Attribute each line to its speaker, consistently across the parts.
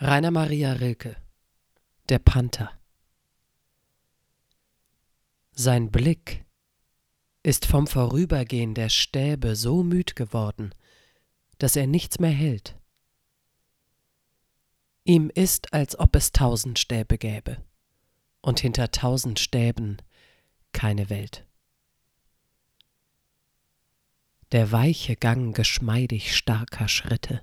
Speaker 1: Rainer Maria Rilke Der Panther Sein Blick ist vom Vorübergehen der Stäbe so müd geworden, dass er nichts mehr hält. Ihm ist, als ob es tausend Stäbe gäbe, und hinter tausend Stäben keine Welt. Der weiche Gang geschmeidig starker Schritte,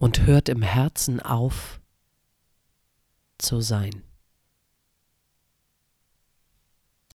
Speaker 1: und hört im Herzen auf zu sein.